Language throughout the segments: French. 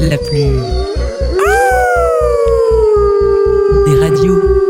La plus. des radios.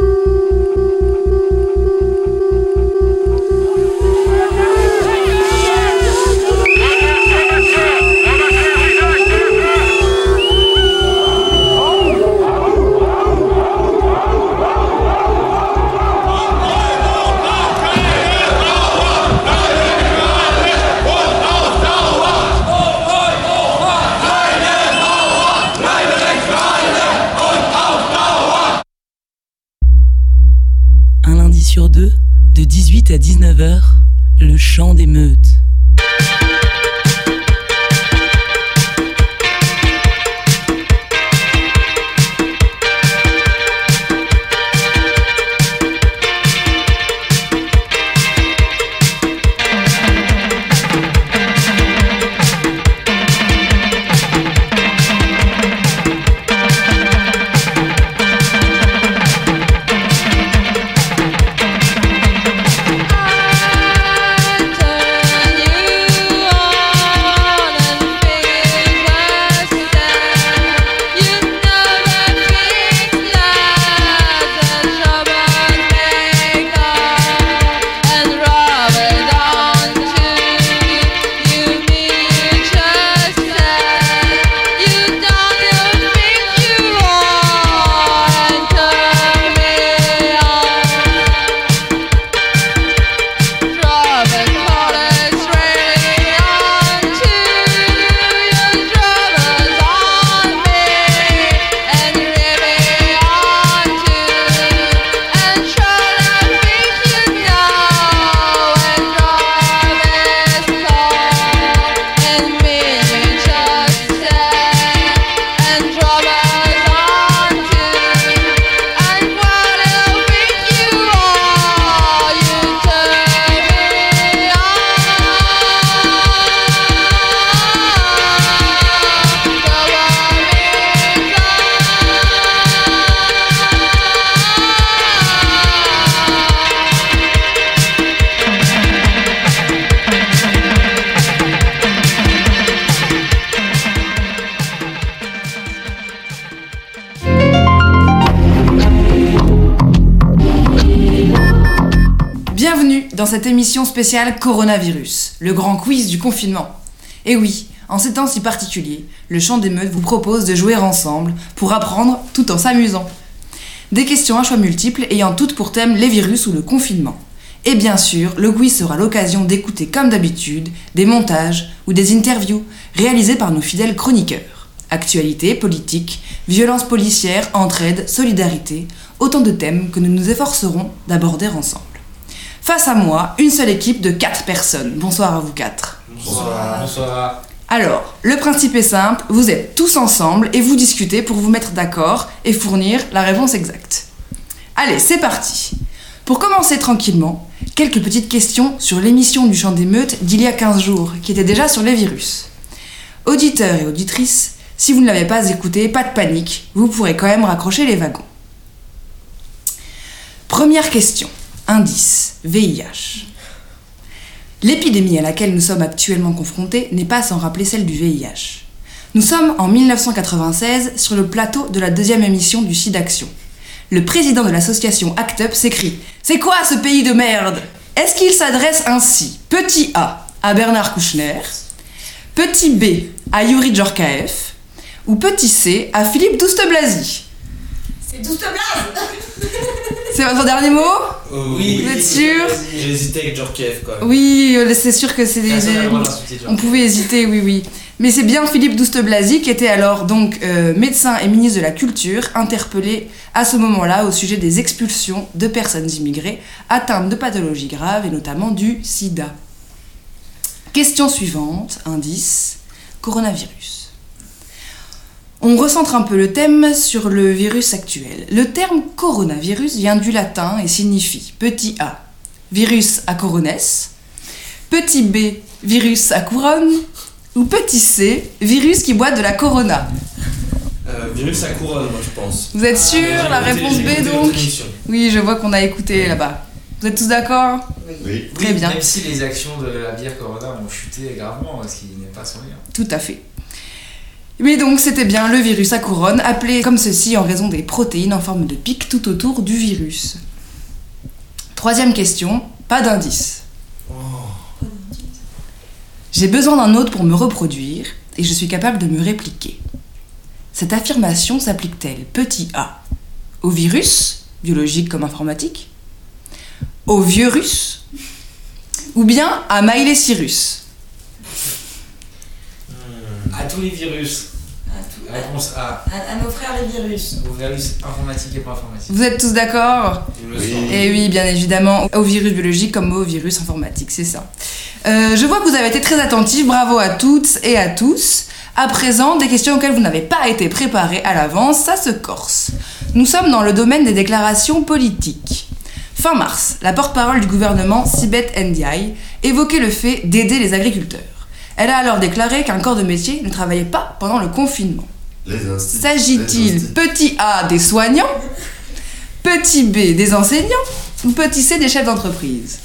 Émission spéciale Coronavirus, le grand quiz du confinement. Et oui, en ces temps si particuliers, le chant des meutes vous propose de jouer ensemble pour apprendre tout en s'amusant. Des questions à choix multiples ayant toutes pour thème les virus ou le confinement. Et bien sûr, le quiz sera l'occasion d'écouter comme d'habitude des montages ou des interviews réalisés par nos fidèles chroniqueurs. Actualité, politique, violence policière, entraide, solidarité, autant de thèmes que nous nous efforcerons d'aborder ensemble. Face à moi, une seule équipe de 4 personnes. Bonsoir à vous quatre. Bonsoir. Bonsoir. Alors, le principe est simple, vous êtes tous ensemble et vous discutez pour vous mettre d'accord et fournir la réponse exacte. Allez, c'est parti. Pour commencer tranquillement, quelques petites questions sur l'émission du Chant des Meutes d'il y a 15 jours, qui était déjà sur les virus. Auditeurs et auditrices, si vous ne l'avez pas écouté, pas de panique, vous pourrez quand même raccrocher les wagons. Première question. Indice. VIH. L'épidémie à laquelle nous sommes actuellement confrontés n'est pas sans rappeler celle du VIH. Nous sommes en 1996 sur le plateau de la deuxième émission du SIDAction. Le président de l'association ACT UP s'écrie C'est quoi ce pays de merde? Est-ce qu'il s'adresse ainsi Petit A à Bernard Kouchner, petit B à Yuri Djorkaeff ou petit C à Philippe Douste-Blazy C'est douce blase C'est votre dernier mot oui. Vous êtes sûr J'ai hésité avec Djorkaeff quand même. Oui, euh, c'est sûr que c'est des. On pouvait hésiter, oui, oui. Mais c'est bien Philippe Douste-Blazy qui était alors donc euh, médecin et ministre de la Culture, interpellé à ce moment-là au sujet des expulsions de personnes immigrées atteintes de pathologies graves et notamment du sida. Question suivante, indice, coronavirus. On recentre un peu le thème sur le virus actuel. Le terme coronavirus vient du latin et signifie petit a, virus à corones, petit b, virus à couronne, ou petit c, virus qui boit de la corona. Euh, virus à couronne, moi je pense. Vous êtes sûr Ah, La j'ai réponse B donc. Oui, je vois qu'on a écouté là-bas. Vous êtes tous d'accord? Oui. Très bien. Même si les actions de la bière Corona ont chuté gravement, ce qui n'est pas sans lien. Tout à fait. Mais donc c'était bien le virus à couronne, appelé comme ceci en raison des protéines en forme de pic tout autour du virus. Troisième question, pas d'indice. J'ai besoin d'un autre pour me reproduire et je suis capable de me répliquer. Cette affirmation s'applique-t-elle, petit a, au virus, biologique comme informatique, au virus, ou bien à Miley Cyrus? À tous les virus. Réponse A. à- à nos frères les virus. Aux virus informatiques et pas informatiques. Vous êtes tous d'accord? Oui. semble. Eh oui, bien évidemment, au virus biologique comme au virus informatique, c'est ça. Euh, je vois que vous avez été très attentifs, bravo à toutes et à tous. À présent, des questions auxquelles vous n'avez pas été préparés à l'avance, ça se corse. Nous sommes dans le domaine des déclarations politiques. Fin mars, la porte-parole du gouvernement, Sibeth Ndiaye, évoquait le fait d'aider les agriculteurs. Elle a alors déclaré qu'un corps de métier ne travaillait pas pendant le confinement. S'agit-il, petit a, des soignants, petit b, des enseignants, ou petit c, des chefs d'entreprise?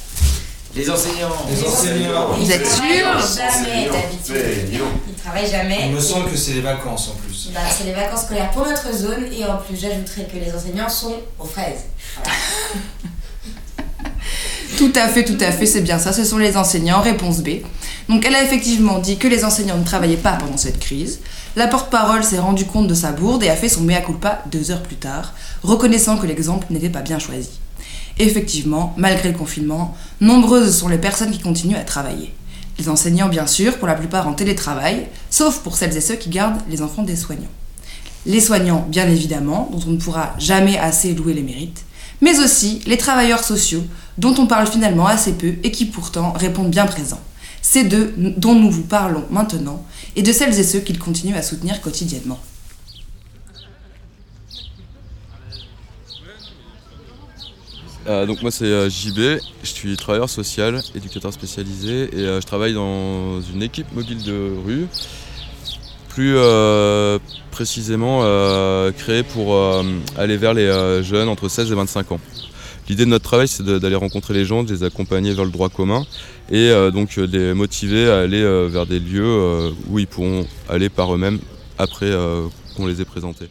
Les enseignants. Les enseignants. Vous êtes sûr Jamais d'habitude. Ils travaillent jamais. Il me semble que c'est les vacances en plus. Bah, c'est les vacances scolaires pour notre zone et en plus j'ajouterais que les enseignants sont aux fraises. Tout à fait, tout à fait, c'est bien ça, ce sont les enseignants, réponse B. Donc elle a effectivement dit que les enseignants ne travaillaient pas pendant cette crise. La porte-parole s'est rendue compte de sa bourde et a fait son mea culpa deux heures plus tard, reconnaissant que l'exemple n'était pas bien choisi. Effectivement, malgré le confinement, nombreuses sont les personnes qui continuent à travailler. Les enseignants, bien sûr, pour la plupart en télétravail, sauf pour celles et ceux qui gardent les enfants des soignants. Les soignants, bien évidemment, dont on ne pourra jamais assez louer les mérites, mais aussi les travailleurs sociaux, dont on parle finalement assez peu et qui pourtant répondent bien présents. C'est d'eux dont nous vous parlons maintenant et de celles et ceux qu'ils continuent à soutenir quotidiennement. Euh, donc moi c'est euh, JB, je suis travailleur social, éducateur spécialisé et euh, je travaille dans une équipe mobile de rue, plus euh, précisément euh, créée pour euh, aller vers les jeunes entre 16 et 25 ans. L'idée de notre travail c'est d'aller rencontrer les gens, de les accompagner vers le droit commun et donc de les motiver à aller vers des lieux où ils pourront aller par eux-mêmes après qu'on les ait présentés.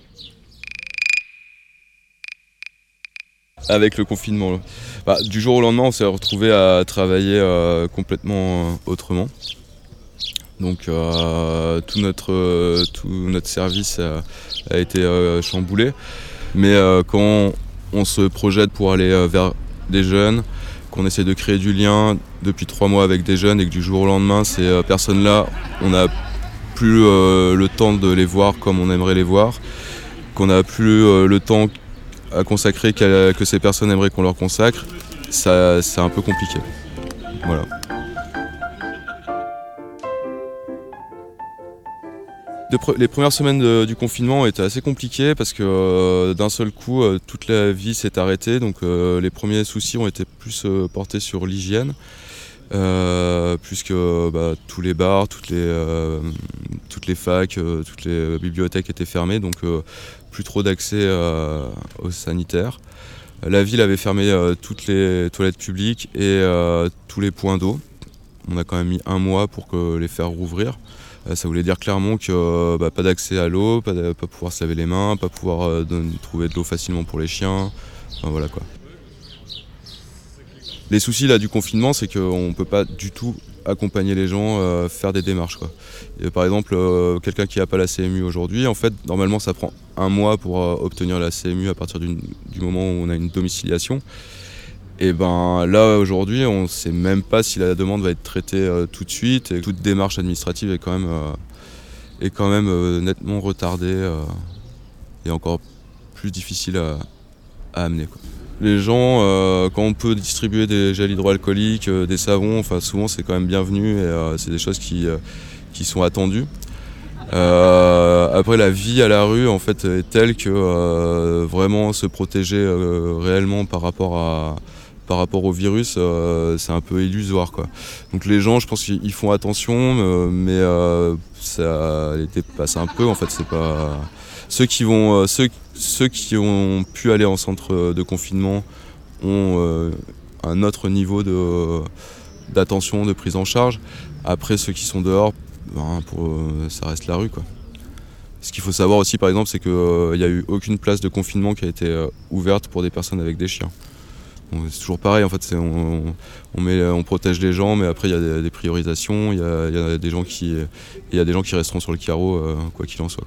Avec le confinement. Bah, du jour au lendemain, on s'est retrouvé à travailler complètement autrement. Donc euh, tout, notre, euh, tout notre service a, été euh, chamboulé. Mais quand on se projette pour aller vers des jeunes, qu'on essaie de créer du lien depuis trois mois avec des jeunes et que du jour au lendemain, ces personnes-là, on n'a plus le temps de les voir comme on aimerait les voir, qu'on n'a plus le temps à consacrer que ces personnes aimeraient qu'on leur consacre, c'est un peu compliqué. Voilà. Les premières semaines du confinement étaient assez compliquées parce que euh, d'un seul coup, euh, toute la vie s'est arrêtée. Donc euh, les premiers soucis ont été plus portés sur l'hygiène, puisque bah, tous les bars, toutes les, toutes les facs, toutes les bibliothèques étaient fermées. Donc plus trop d'accès aux sanitaires. La ville avait fermé toutes les toilettes publiques et tous les points d'eau. On a quand même mis un mois pour les faire rouvrir. Euh, ça voulait dire clairement que euh, bah, pas d'accès à l'eau, pas, pouvoir se laver les mains, pas pouvoir euh, trouver de l'eau facilement pour les chiens. Voilà quoi. Les soucis là du confinement, c'est qu'on ne peut pas du tout accompagner les gens, euh, faire des démarches. Par exemple, quelqu'un qui n'a pas la CMU aujourd'hui, en fait, normalement, ça prend un mois pour obtenir la CMU à partir du moment où on a une domiciliation. Et ben là, aujourd'hui, on ne sait même pas si la demande va être traitée euh, tout de suite. Et toute démarche administrative est quand même, euh, est quand même euh, nettement retardée et encore plus difficile à, amener. Les gens, quand on peut distribuer des gels hydroalcooliques, des savons, enfin souvent c'est quand même bienvenu et c'est des choses qui, qui sont attendues. Après la vie à la rue en fait est telle que vraiment se protéger réellement par rapport à par rapport au virus euh, c'est un peu illusoire quoi. Donc les gens je pense qu'ils font attention euh, mais euh, ça les dépasse un peu en fait c'est pas ceux qui ont pu aller en centre de confinement ont un autre niveau d'attention de prise en charge après ceux qui sont dehors ben, ça reste la rue. Ce qu'il faut savoir aussi, par exemple, c'est qu'il n'y a eu aucune place de confinement qui a été ouverte pour des personnes avec des chiens. C'est toujours pareil, en fait, on, protège les gens, mais après il y a des, priorisations, il y a, des gens qui, resteront sur le carreau, quoi qu'il en soit.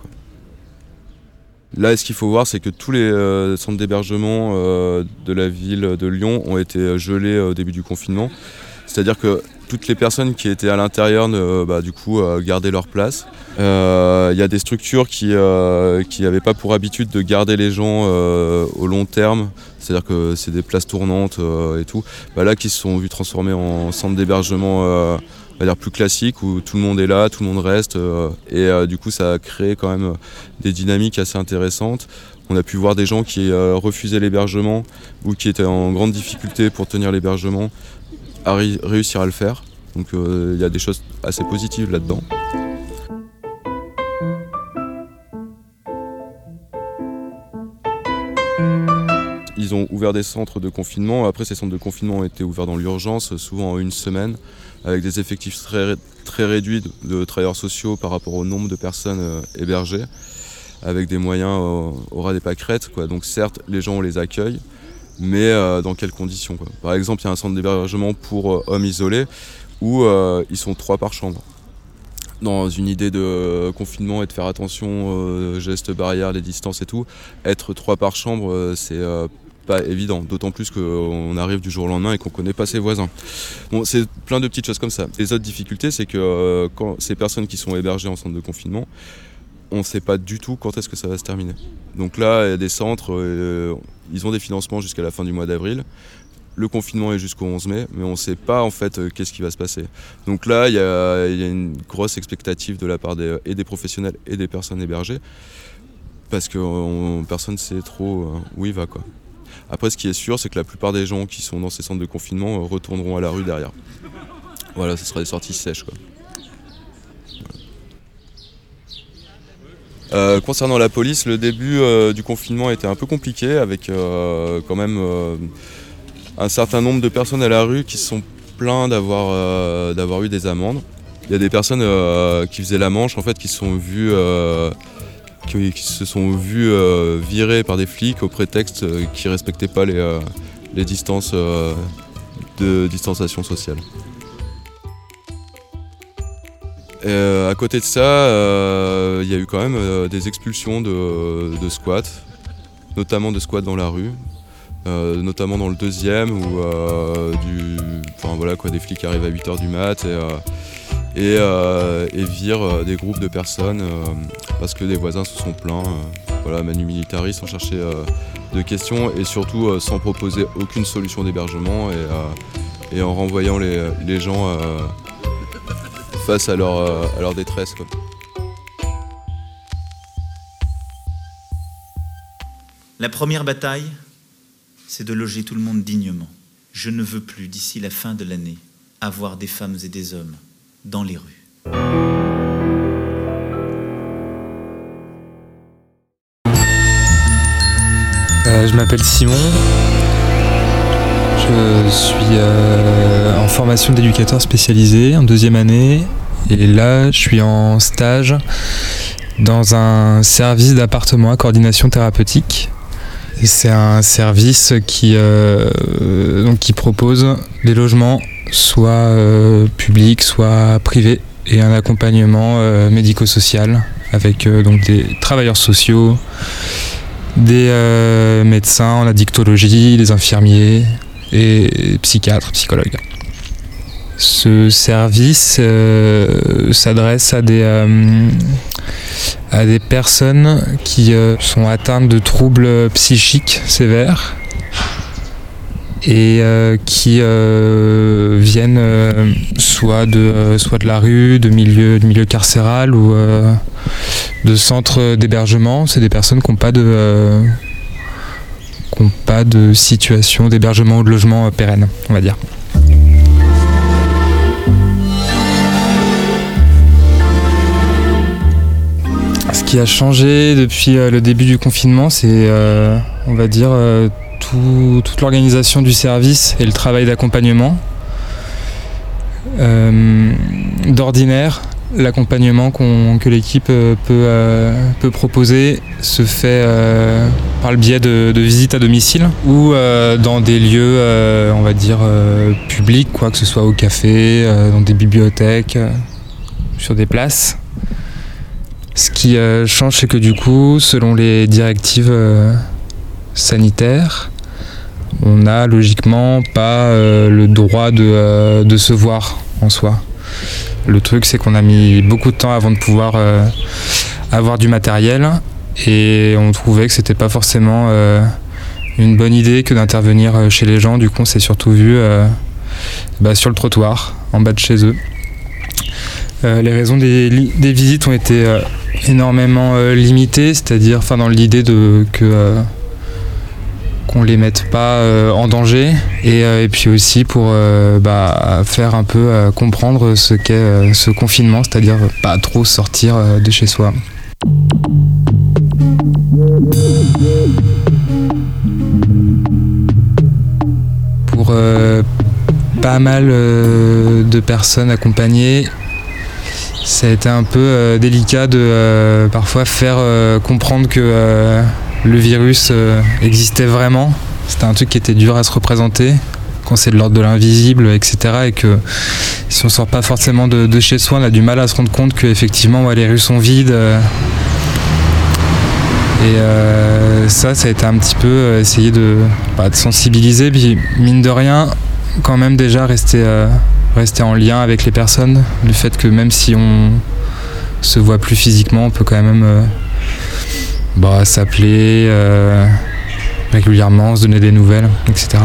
Là, ce qu'il faut voir, c'est que tous les euh, centres d'hébergement euh, de la ville de Lyon ont été euh, gelés au début du confinement. C'est-à-dire que toutes les personnes qui étaient à l'intérieur, bah, du coup, gardaient leur place. Il y a des structures qui n'avaient pas pour habitude de garder les gens au long terme. C'est-à-dire que c'est des places tournantes et tout. Bah, là, qui se sont vus transformer en centres d'hébergement plus classique où tout le monde est là, tout le monde reste euh, et euh, du coup ça a créé quand même des dynamiques assez intéressantes. On a pu voir des gens qui euh, refusaient l'hébergement ou qui étaient en grande difficulté pour tenir l'hébergement à réussir à le faire. Donc il y a des choses assez positives là-dedans. Ils ont ouvert des centres de confinement. Après, ces centres de confinement ont été ouverts dans l'urgence, souvent en une semaine avec des effectifs très, très réduits de, travailleurs sociaux par rapport au nombre de personnes euh, hébergées, avec des moyens au, ras des pâquerettes. Donc certes, les gens, on les accueille, mais euh, dans quelles conditions Par exemple, il y a un centre d'hébergement pour euh, hommes isolés où ils sont trois par chambre. Dans une idée de confinement et de faire attention aux gestes barrières, les distances et tout, être trois par chambre, c'est pas évident, d'autant plus qu'on arrive du jour au lendemain et qu'on connaît pas ses voisins. Bon, c'est plein de petites choses comme ça. Les autres difficultés, c'est que euh, quand ces personnes qui sont hébergées en centre de confinement, on ne sait pas du tout quand est-ce que ça va se terminer. Donc là, il y a des centres, euh, ils ont des financements jusqu'à la fin du mois d'avril. Le confinement est jusqu'au 11 mai, mais on ne sait pas en fait euh, qu'est-ce qui va se passer. Donc là, il y, a, une grosse expectative de la part des, et des professionnels et des personnes hébergées, parce que personne ne sait trop où il va. Après, ce qui est sûr, c'est que la plupart des gens qui sont dans ces centres de confinement euh, retourneront à la rue derrière. Voilà, ce sera des sorties sèches. Euh, concernant la police, le début euh, du confinement était un peu compliqué avec quand même un certain nombre de personnes à la rue qui se sont plaints d'avoir d'avoir eu des amendes. Il y a des personnes qui faisaient la manche en fait qui se sont vues euh, virés par des flics au prétexte euh, qu'ils ne respectaient pas les, euh, distances de distanciation sociale. À côté de ça, il y a eu quand même des expulsions de, squats, notamment de squats dans la rue, notamment dans le deuxième où des flics arrivent à 8h du mat et, virent des groupes de personnes parce que des voisins se sont plaints. Euh, voilà, Manu Militari sans chercher euh, de questions et surtout euh, sans proposer aucune solution d'hébergement et, en renvoyant les, gens face à leur, à leur détresse. La première bataille, c'est de loger tout le monde dignement. Je ne veux plus, d'ici la fin de l'année, avoir des femmes et des hommes dans les rues. Euh, je m'appelle Simon. Je suis euh, en formation d'éducateur spécialisé en deuxième année. Et là, je suis en stage dans un service d'appartement à coordination thérapeutique. C'est un service qui, euh, qui propose des logements soit publics, soit privés, et un accompagnement médico-social avec donc des travailleurs sociaux, des euh, médecins en addictologie, des infirmiers et psychiatres, psychologues. Ce service euh, s'adresse à des, euh, à des personnes qui sont atteintes de troubles psychiques sévères et qui viennent soit de, soit de la rue, de milieu, de carcéral ou de centres d'hébergement. C'est des personnes qui n'ont pas de euh, pas de situation d'hébergement ou de logement euh, pérenne, on va dire. Qui a changé depuis euh, le début du confinement, c'est, on va dire, toute l'organisation du service et le travail d'accompagnement. D'ordinaire, l'accompagnement que l'équipe euh, peut, euh, proposer se fait euh, par le biais de, visites à domicile ou euh, dans des lieux, euh, on va dire, euh, publics, quoi, que ce soit au café, euh, dans des bibliothèques, euh, sur des places. Ce qui euh, change, c'est que du coup, selon les directives euh, sanitaires, on n'a logiquement pas euh, le droit de, se voir en soi. Le truc, c'est qu'on a mis beaucoup de temps avant de pouvoir avoir du matériel et on trouvait que c'était pas forcément une bonne idée que d'intervenir chez les gens. Du coup, on s'est surtout vu bah, sur le trottoir, en bas de chez eux. Euh, les raisons des, visites ont été euh, énormément euh, limitées, c'est-à-dire dans l'idée de que qu'on les mette pas en danger et, puis aussi pour bah, faire un peu comprendre ce qu'est ce confinement, c'est-à-dire pas trop sortir de chez soi. Pour pas mal de personnes accompagnées, ça a été un peu euh, délicat de euh, parfois faire euh, comprendre que le virus existait vraiment. C'était un truc qui était dur à se représenter quand c'est de l'ordre de l'invisible, etc. Et que si on sort pas forcément de, chez soi, on a du mal à se rendre compte que effectivement les rues sont vides. et ça, ça a été un petit peu essayer de, bah, de sensibiliser, puis mine de rien, quand même déjà rester, rester en lien avec les personnes. Du fait que même si on se voit plus physiquement, on peut quand même euh, bah, s'appeler euh, régulièrement, se donner des nouvelles, etc.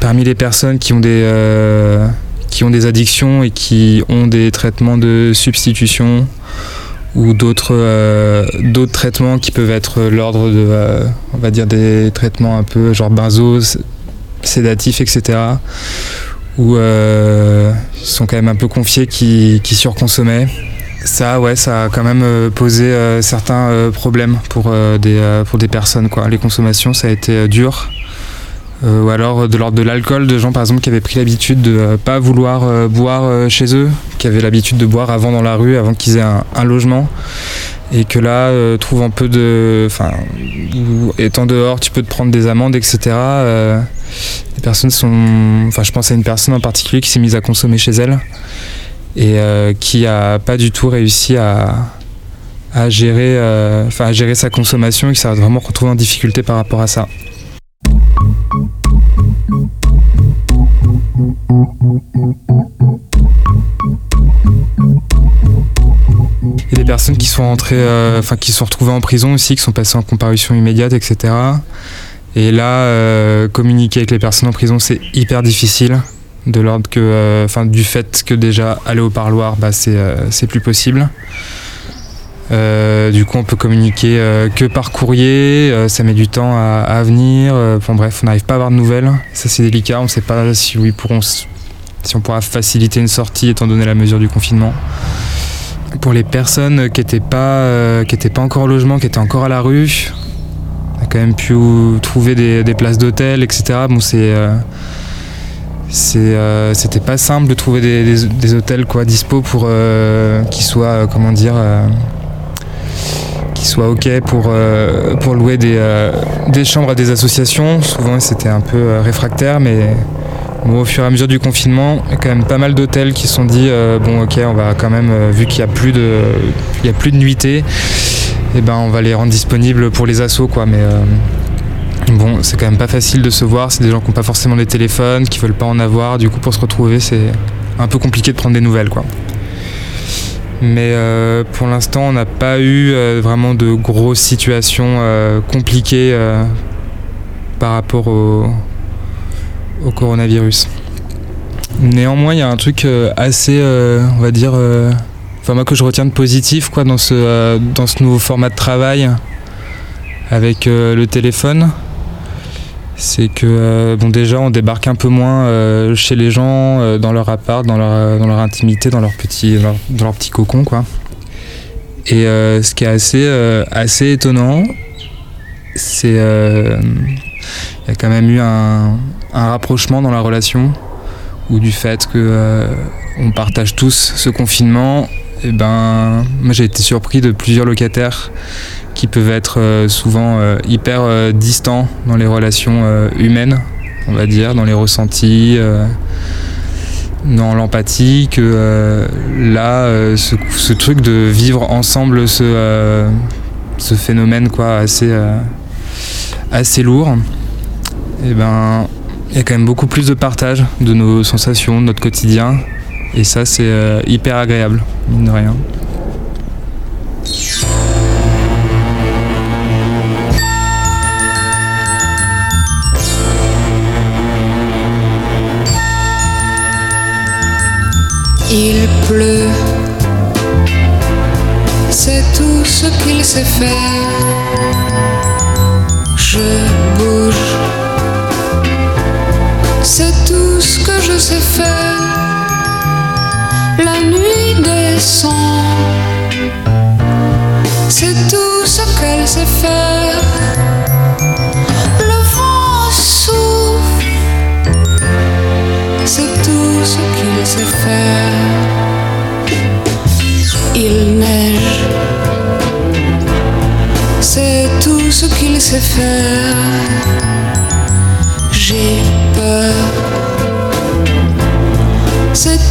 Parmi les personnes qui ont des, euh, qui ont des addictions et qui ont des traitements de substitution ou d'autres d'autres traitements qui peuvent être l'ordre de, on va dire, des traitements un peu genre benzo, s- sédatifs, etc. Où euh, ils sont quand même un peu confiés qui, surconsommaient. Ça, ouais, ça a quand même euh, posé euh, certains problèmes pour, des, pour des personnes. Quoi. Les consommations, ça a été dur. Ou alors de l'ordre de l'alcool, de gens par exemple qui avaient pris l'habitude de euh, pas vouloir boire chez eux, qui avaient l'habitude de boire avant dans la rue, avant qu'ils aient un, un logement, et que là euh, trouvant peu de, enfin, étant dehors, tu peux te prendre des amendes, etc. Personnes sont, enfin, je pense à une personne en particulier qui s'est mise à consommer chez elle et euh, qui a pas du tout réussi à à gérer, euh, à gérer sa consommation et qui s'est vraiment retrouvé en difficulté par rapport à ça. Il y a des personnes qui sont entrées, euh, enfin qui sont retrouvées en prison aussi, qui sont passées en comparution immédiate, etc. Et là, euh, communiquer avec les personnes en prison, c'est hyper difficile, de l'ordre que, euh, enfin, du fait que déjà aller au parloir, bah, c'est euh, c'est plus possible. Du coup, on peut communiquer que par courrier, ça met du temps à, venir. bon, bref, on n'arrive pas à avoir de nouvelles. Ça, c'est délicat. On ne sait pas si, oui, pourront, si on pourra faciliter une sortie étant donné la mesure du confinement. Pour les personnes qui n'étaient pas, qui pas encore au logement, qui étaient encore à la rue, quand même pu trouver des, places d'hôtel, etc. Bon, c'est. euh, euh, c'était pas simple de trouver des, hôtels quoi dispo pour euh, qui soient comment dire qui soient ok pour, pour louer des, des chambres à des associations. Souvent c'était un peu réfractaire, mais au fur et à mesure du confinement, il y a quand même pas mal d'hôtels qui se sont dit bon ok on va quand même vu qu'il y a plus de il de nuitées, et ben on va les rendre disponibles pour les assos quoi. Mais euh, bon c'est quand même pas facile de se voir. C'est des gens qui n'ont pas forcément des téléphones, qui veulent pas en avoir. Du coup pour se retrouver c'est un peu compliqué de prendre des nouvelles quoi. Mais euh, pour l'instant, on n'a pas eu euh, vraiment de grosses situations compliquées par rapport au, au coronavirus. Néanmoins, il y a un truc assez, on va dire, enfin moi que je retiens de positif quoi, dans, ce, euh, dans ce nouveau format de travail avec euh, le téléphone. C'est que euh, bon déjà on débarque un peu moins chez les gens dans leur appart, dans leur, dans leur intimité, dans leur petit, dans leur, petit cocon quoi. Et ce qui est assez, assez étonnant, c'est il y a quand même eu un, un rapprochement dans la relation ou du fait que on partage tous ce confinement, et ben, moi j'ai été surpris de plusieurs locataires qui peuvent être euh, souvent euh, hyper euh, distants dans les relations humaines, on va dire, dans les ressentis, dans l'empathie, que là, ce, truc de vivre ensemble ce, ce phénomène quoi, assez, assez lourd, et ben, il y a quand même beaucoup plus de partage de nos sensations, de notre quotidien, et ça c'est euh, hyper agréable, mine de rien. Il pleut, c'est tout ce qu'il sait faire. Je bouge, c'est tout ce que je sais faire. C'est tout ce qu'elle sait faire. Le vent souffle, c'est tout ce qu'il sait faire. Il neige, c'est tout ce qu'il sait faire.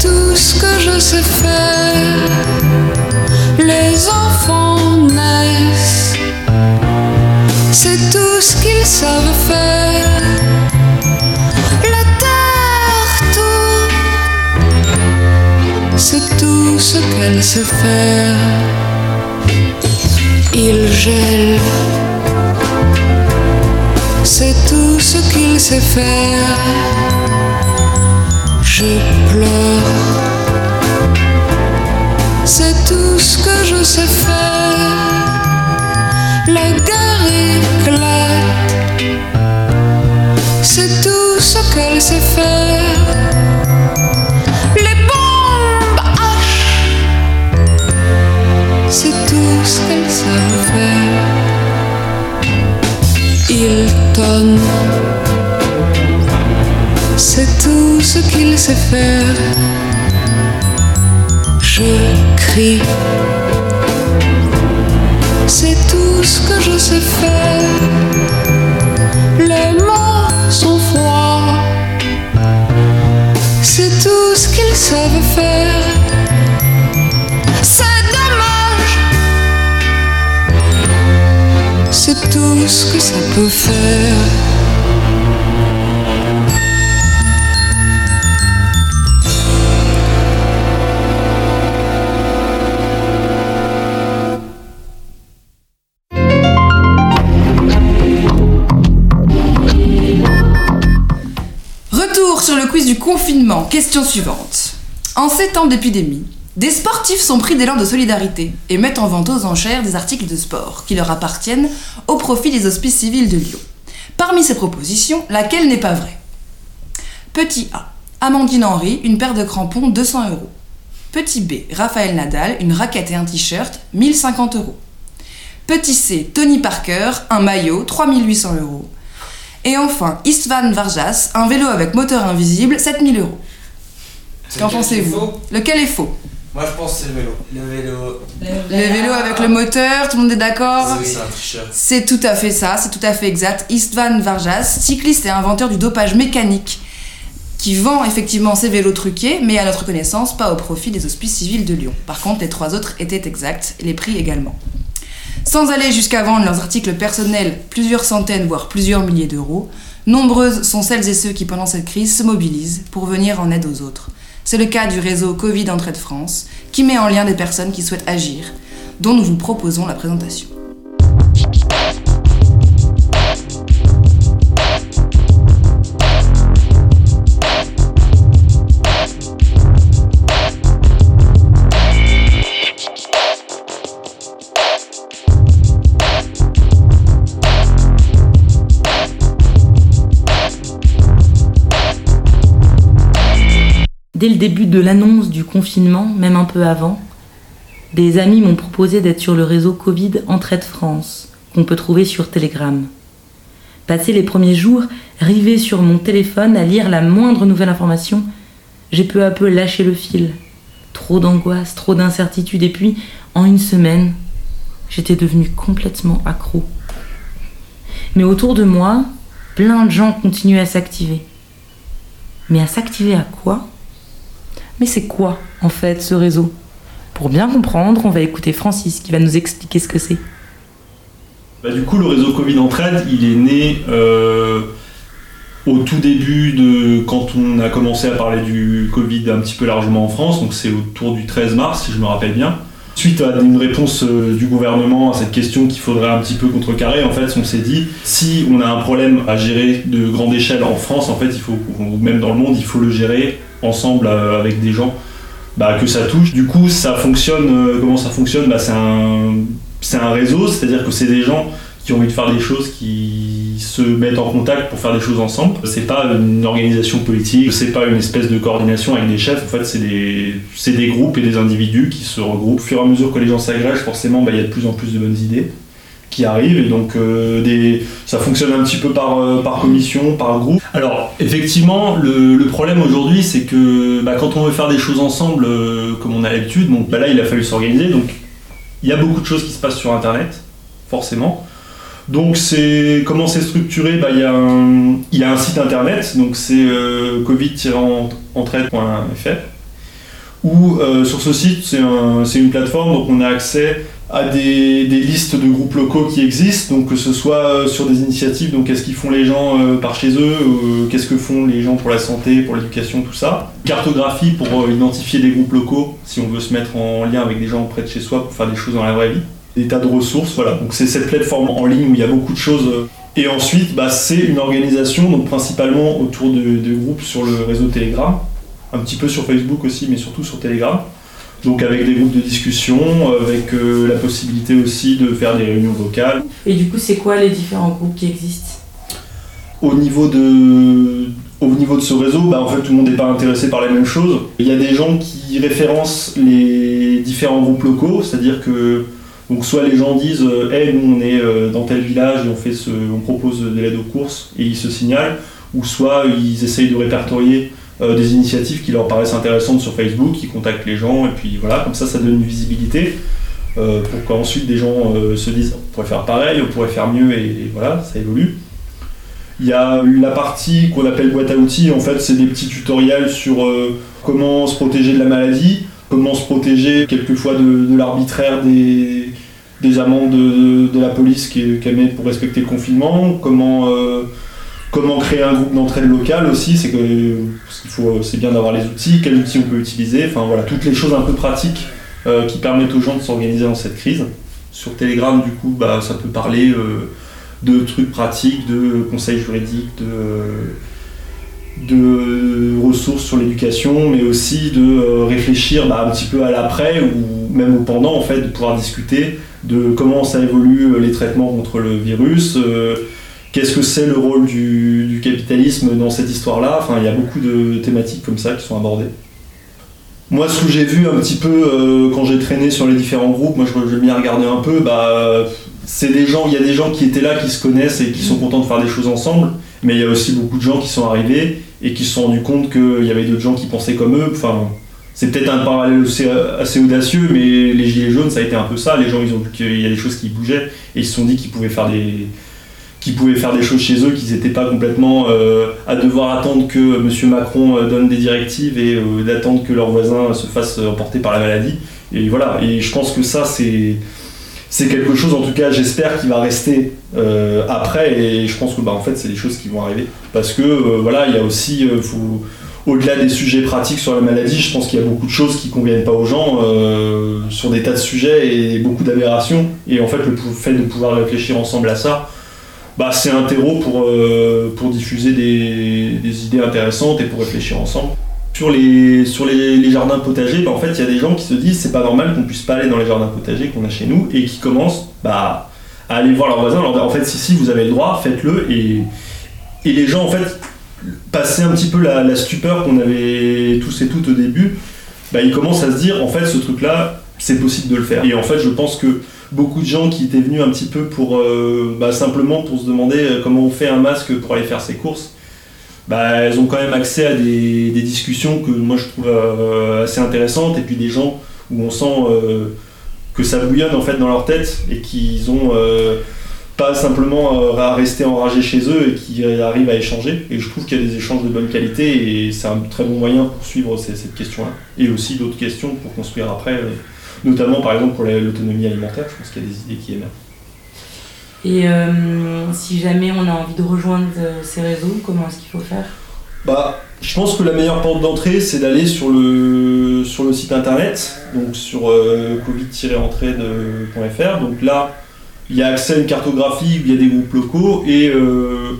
Tout ce que je sais faire. Les enfants naissent, c'est tout ce qu'ils savent faire. La terre tourne, c'est tout ce qu'elle sait faire. Il gèle, c'est tout ce qu'il sait faire. Je pleure, c'est tout ce que je sais faire. La guerre éclate, c'est tout ce qu'elle sait faire. Les bombes hachent, c'est tout ce qu'elles savent faire. Il tonne, c'est tout ce qu'il sait faire. Je crie, c'est tout ce que je sais faire. Les mots sont froids, c'est tout ce qu'ils savent faire. C'est dommage, c'est tout ce que ça peut faire. Confinement. Question suivante. En ces temps d'épidémie, des sportifs sont pris d'élan de solidarité et mettent en vente aux enchères des articles de sport qui leur appartiennent au profit des hospices civils de Lyon. Parmi ces propositions, laquelle n'est pas vraie? Petit A. Amandine Henry, une paire de crampons, 200 euros. Petit B. Raphaël Nadal, une raquette et un t-shirt, 1050 euros. Petit C. Tony Parker, un maillot, 3800 euros. Et enfin, Istvan Varjas, un vélo avec moteur invisible, 7000 euros. Qu'en lequel qui est pensez-vous faux? Lequel est faux? Moi je pense que c'est le vélo. Le vélo. Le vélo avec le moteur, tout le monde est d'accord? Oui, c'est un tricheur. C'est tout à fait ça, c'est tout à fait exact. Istvan Varjas, cycliste et inventeur du dopage mécanique, qui vend effectivement ses vélos truqués, mais à notre connaissance, pas au profit des hospices civils de Lyon. Par contre, les trois autres étaient exacts, et les prix également. Sans aller jusqu'à vendre leurs articles personnels plusieurs centaines, voire plusieurs milliers d'euros, nombreuses sont celles et ceux qui, pendant cette crise, se mobilisent pour venir en aide aux autres. C'est le cas du réseau Covid Entraide France, qui met en lien des personnes qui souhaitent agir, dont nous vous proposons la présentation. Dès le début de l'annonce du confinement, même un peu avant, des amis m'ont proposé d'être sur le réseau Covid Entraide France, qu'on peut trouver sur Telegram. Passé les premiers jours, rivé sur mon téléphone à lire la moindre nouvelle information, j'ai peu à peu lâché le fil. Trop d'angoisse, trop d'incertitude, et puis, en une semaine, j'étais devenue complètement accro. Mais autour de moi, plein de gens continuent à s'activer. Mais à s'activer à quoi? Mais c'est quoi, en fait, ce réseau? Pour bien comprendre, on va écouter Francis qui va nous expliquer ce que c'est. Bah, du coup, le réseau Covid Entraide, il est né euh, au tout début de quand on a commencé à parler du Covid un petit peu largement en France, donc c'est autour du 13 mars, si je me rappelle bien. Suite à une réponse euh, du gouvernement à cette question qu'il faudrait un petit peu contrecarrer, en fait, on s'est dit si on a un problème à gérer de grande échelle en France, en fait, il faut, ou même dans le monde, il faut le gérer ensemble euh, avec des gens bah, que ça touche. Du coup, ça fonctionne. euh, comment ça fonctionne bah, C'est un, réseau, c'est-à-dire que c'est des gens qui ont envie de faire des choses, qui se mettent en contact pour faire des choses ensemble. C'est pas une organisation politique, c'est pas une espèce de coordination avec des chefs. En fait, c'est des, des groupes et des individus qui se regroupent. Au fur et à mesure que les gens s'agrègent, forcément, bah, il y a de plus en plus de bonnes idées qui arrivent et donc euh, ça fonctionne un petit peu par, euh, par commission, par groupe. Alors effectivement, le, problème aujourd'hui c'est que bah, quand on veut faire des choses ensemble euh, comme on a l'habitude, donc bah, là il a fallu s'organiser, donc il y a beaucoup de choses qui se passent sur internet, forcément. Donc c'est comment c'est structuré bah, Il y, a un- y a un site internet, donc c'est covid-entraide.fr où sur ce site c'est un- une plateforme, donc on a accès à des, listes de groupes locaux qui existent, donc que ce soit euh, sur des initiatives, donc qu'est-ce qu'ils font les gens euh, par chez eux, euh, qu'est-ce que font les gens pour la santé, pour l'éducation, tout ça. Cartographie pour identifier des groupes locaux, si on veut se mettre en lien avec des gens près de chez soi pour faire des choses dans la vraie vie. Des tas de ressources, voilà. Donc c'est cette plateforme en ligne où il y a beaucoup de choses. Et ensuite, bah, c'est une organisation, donc principalement autour de, de groupes sur le réseau Telegram, un petit peu sur Facebook aussi, mais surtout sur Telegram. Donc avec des groupes de discussion, avec euh, la possibilité aussi de faire des réunions vocales. Et du coup, c'est quoi les différents groupes qui existent? Au niveau de, au niveau de ce réseau, bah, en fait tout le monde n'est pas intéressé par les mêmes choses. Il y a des gens qui référencent les différents groupes locaux, c'est-à-dire que donc soit les gens disent euh, Hey, nous on est euh, dans tel village et on, fait ce, on propose de l'aide aux courses et ils se signalent, ou soit ils essayent de répertorier euh, des initiatives qui leur paraissent intéressantes sur Facebook, ils contactent les gens et puis voilà, comme ça ça donne une visibilité euh, pour qu'ensuite des gens euh, se disent on pourrait faire pareil, on pourrait faire mieux et, voilà, ça évolue. Il y a la partie qu'on appelle boîte à outils, en fait c'est des petits tutoriels sur comment se protéger de la maladie, comment se protéger quelquefois de, l'arbitraire des, des amendes de, la police qui- qu'elle met pour respecter le confinement, comment, comment créer un groupe d'entraide locale aussi, c'est que c'est bien d'avoir les outils, quels outils on peut utiliser, enfin voilà, toutes les choses un peu pratiques euh, qui permettent aux gens de s'organiser dans cette crise. Sur Telegram, du coup, bah, ça peut parler euh, de trucs pratiques, de conseils juridiques, de, ressources sur l'éducation, mais aussi de euh, réfléchir bah, un petit peu à l'après ou même au pendant, en fait, de pouvoir discuter de comment ça évolue les traitements contre le virus, qu'est-ce que c'est le rôle du, capitalisme dans cette histoire-là? Enfin, il y a beaucoup de thématiques comme ça qui sont abordées. Moi, ce que j'ai vu un petit peu euh, quand j'ai traîné sur les différents groupes, moi je j'ai bien regardé un peu, bah, c'est des gens, il y a des gens qui étaient là, qui se connaissent et qui sont contents de faire des choses ensemble, mais il y a aussi beaucoup de gens qui sont arrivés et qui se sont rendus compte qu'il y avait d'autres gens qui pensaient comme eux. Enfin, c'est peut-être un parallèle assez, assez audacieux, mais les gilets jaunes, ça a été un peu ça. Les gens, ils ont vu qu'il y a des choses qui bougeaient et ils se sont dit qu'ils pouvaient faire des qu'ils pouvaient faire des choses chez eux, qu'ils n'étaient pas complètement euh, à devoir attendre que M. Macron euh, donne des directives et euh, d'attendre que leurs voisins se fassent emporter par la maladie. Et voilà, et je pense que ça, c'est c'est quelque chose, en tout cas, j'espère, qui va rester euh, après. Et je pense que, bah, en fait, c'est des choses qui vont arriver. Parce que, euh, voilà, il y a aussi, euh, au-delà des sujets pratiques sur la maladie, je pense qu'il y a beaucoup de choses qui conviennent pas aux gens euh, sur des tas de sujets et beaucoup d'aberrations. Et en fait, le fait de pouvoir réfléchir ensemble à ça, bah, c'est un terreau pour, euh, pour diffuser des, des idées intéressantes et pour réfléchir ensemble. Sur les, sur les, jardins potagers, bah, en fait, il y a des gens qui se disent c'est pas normal qu'on puisse pas aller dans les jardins potagers qu'on a chez nous et qui commencent bah, à aller voir leurs voisins, leur dire en fait, si, si, vous avez le droit, faites-le. Et, et les gens, en fait, passer un petit peu la, la stupeur qu'on avait tous et toutes au début, bah, ils commencent à se dire en fait, ce truc-là, c'est possible de le faire. Et en fait, je pense que beaucoup de gens qui étaient venus un petit peu pour euh, bah, simplement pour se demander euh, comment on fait un masque pour aller faire ses courses, bah, elles ont quand même accès à des, discussions que moi je trouve euh, assez intéressantes et puis des gens où on sent que ça bouillonne en fait dans leur tête et qu'ils ont pas simplement à rester enragés chez eux et qui arrivent à échanger. Et je trouve qu'il y a des échanges de bonne qualité et c'est un très bon moyen pour suivre cette question-là. Et aussi d'autres questions pour construire après, notamment par exemple pour la- l'autonomie alimentaire. Je pense qu'il y a des idées qui émergent. Et euh, si jamais on a envie de rejoindre euh, ces réseaux, comment est-ce qu'il faut faire? Bah, je pense que la meilleure porte d'entrée, c'est d'aller sur le, sur le site internet, donc sur euh, covid-entraide.fr. Donc là, il y a accès à une cartographie où il y a des groupes locaux et, euh,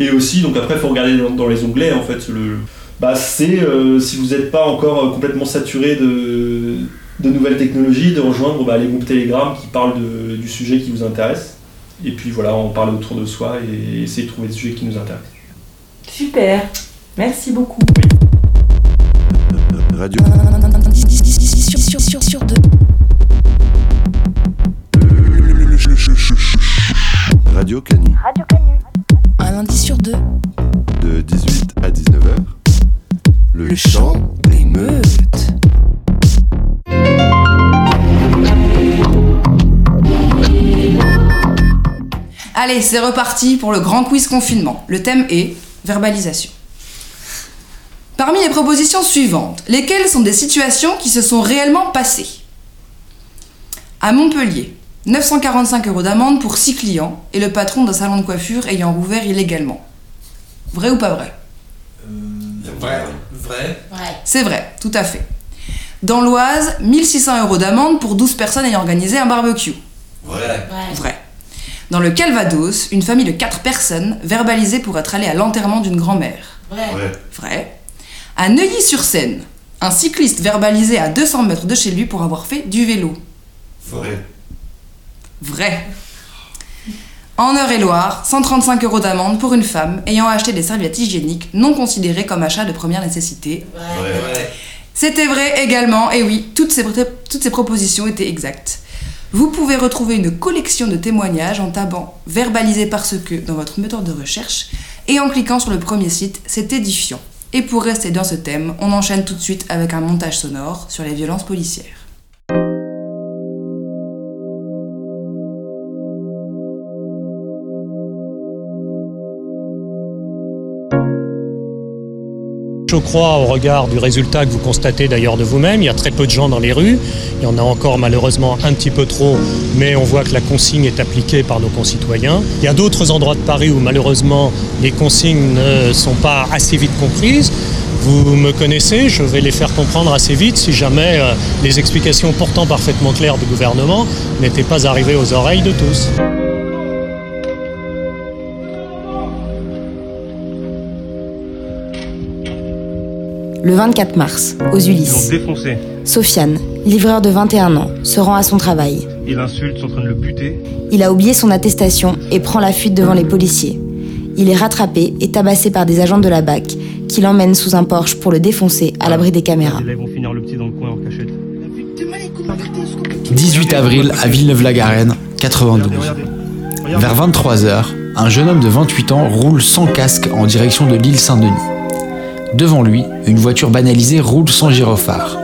et aussi, donc après, il faut regarder dans, dans les onglets en fait. Le, bah, c'est euh, si vous n'êtes pas encore complètement saturé de, de nouvelles technologies, de rejoindre bah, les groupes Telegram qui parlent de- du sujet qui vous intéresse. Et puis voilà, on parle autour de soi et essayer de trouver des sujets qui nous intéressent. Super, merci beaucoup. Radio. Sur, sur, sur, sur deux. Radio Canu. Radio Canu. Un lundi sur deux. De 18 à 19h. Le, chant des meutes. Allez, c'est reparti pour le grand quiz confinement. Le thème est verbalisation. Parmi les propositions suivantes, lesquelles sont des situations qui se sont réellement passées À Montpellier, 945 euros d'amende pour 6 clients et le patron d'un salon de coiffure ayant rouvert illégalement. Vrai ou pas vrai Vrai. Vrai. C'est vrai, tout à fait. Dans l'Oise, 1600 euros d'amende pour 12 personnes ayant organisé un barbecue. Vrai. Vrai. Dans le Calvados, une famille de 4 personnes verbalisée pour être allée à l'enterrement d'une grand-mère. Vrai. Vrai. À Neuilly-sur-Seine, un cycliste verbalisé à 200 mètres de chez lui pour avoir fait du vélo. Vrai. Vrai. En Eure-et-Loire, 135 euros d'amende pour une femme ayant acheté des serviettes hygiéniques non considérées comme achat de première nécessité. Vrai. C'était vrai également, et oui, toutes ces, toutes ces propositions étaient exactes. Vous pouvez retrouver une collection de témoignages en tapant verbalisé parce que dans votre moteur de recherche et en cliquant sur le premier site, c'est édifiant. Et pour rester dans ce thème, on enchaîne tout de suite avec un montage sonore sur les violences policières. Crois, au regard du résultat que vous constatez d'ailleurs de vous-même, il y a très peu de gens dans les rues. Il y en a encore malheureusement un petit peu trop, mais on voit que la consigne est appliquée par nos concitoyens. Il y a d'autres endroits de Paris où malheureusement les consignes ne sont pas assez vite comprises. Vous me connaissez, je vais les faire comprendre assez vite si jamais euh, les explications pourtant parfaitement claires du gouvernement n'étaient pas arrivées aux oreilles de tous. Le 24 mars, aux Ils Ulysses, défoncé. Sofiane, livreur de 21 ans, se rend à son travail. Il insulte, sont en train de le buter. Il a oublié son attestation et prend la fuite devant les policiers. Il est rattrapé et tabassé par des agents de la BAC qui l'emmènent sous un Porsche pour le défoncer à l'abri des caméras. Et là, ils vont finir le petit dans le coin en cachette. 18 avril à Villeneuve-la-Garenne, 92. Vers 23h, un jeune homme de 28 ans roule sans casque en direction de l'île Saint-Denis. Devant lui, une voiture banalisée roule sans gyrophare.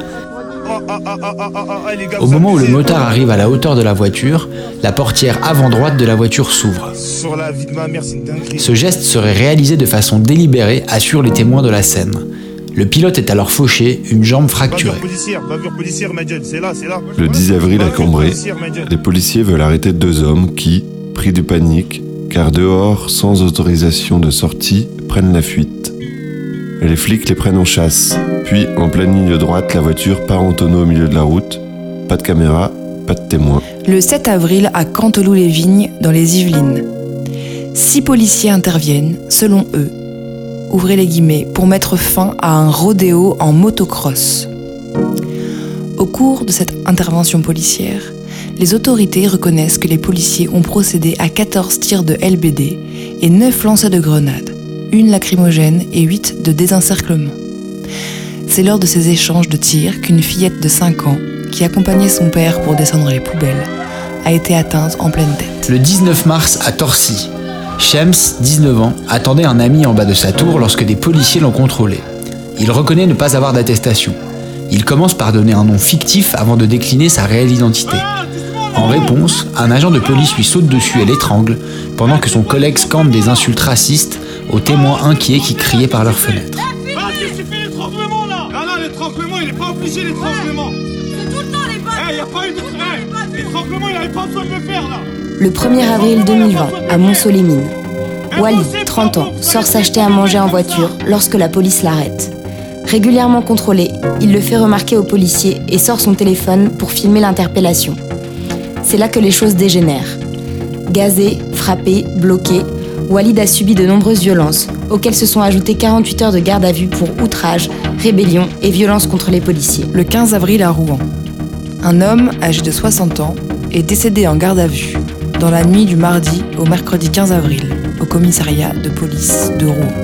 Au moment où le motard arrive à la hauteur de la voiture, la portière avant droite de la voiture s'ouvre. Ce geste serait réalisé de façon délibérée, assurent les témoins de la scène. Le pilote est alors fauché, une jambe fracturée. Le 10 avril à Cambrai, les policiers veulent arrêter deux hommes qui, pris de panique, car dehors, sans autorisation de sortie, prennent la fuite. Les flics les prennent en chasse, puis en pleine ligne droite, la voiture part en tonneau au milieu de la route. Pas de caméra, pas de témoin. Le 7 avril à Canteloup-les-Vignes, dans les Yvelines. Six policiers interviennent, selon eux, ouvrez les guillemets, pour mettre fin à un rodéo en motocross. Au cours de cette intervention policière, les autorités reconnaissent que les policiers ont procédé à 14 tirs de LBD et 9 lancers de grenades, une lacrymogène et 8 de désencerclement. C'est lors de ces échanges de tirs qu'une fillette de 5 ans, qui accompagnait son père pour descendre les poubelles, a été atteinte en pleine tête. Le 19 mars à Torcy, Shems, 19 ans, attendait un ami en bas de sa tour lorsque des policiers l'ont contrôlé. Il reconnaît ne pas avoir d'attestation. Il commence par donner un nom fictif avant de décliner sa réelle identité. En réponse, un agent de police lui saute dessus et l'étrangle, pendant que son collègue scande des insultes racistes aux témoins inquiets qui criaient par leurs fenêtres. Ah, qu'est-ce que tu fais l'étranglement là Ah non, l'étranglement, il est pas obligé l'étranglement C'est tout le temps les balles Eh, y a pas eu de frère L'étranglement, il avait pas besoin de le faire là Le 1er avril 2020, à Montceau-les-Mines, Wally, 30 ans, sort s'acheter à manger en voiture lorsque la police l'arrête. Régulièrement contrôlé, il le fait remarquer aux policiers et sort son téléphone pour filmer l'interpellation. C'est là que les choses dégénèrent. Gazé, frappé, bloqué, Walid a subi de nombreuses violences, auxquelles se sont ajoutées 48 heures de garde à vue pour outrage, rébellion et violence contre les policiers. Le 15 avril à Rouen, un homme âgé de 60 ans est décédé en garde à vue dans la nuit du mardi au mercredi 15 avril au commissariat de police de Rouen.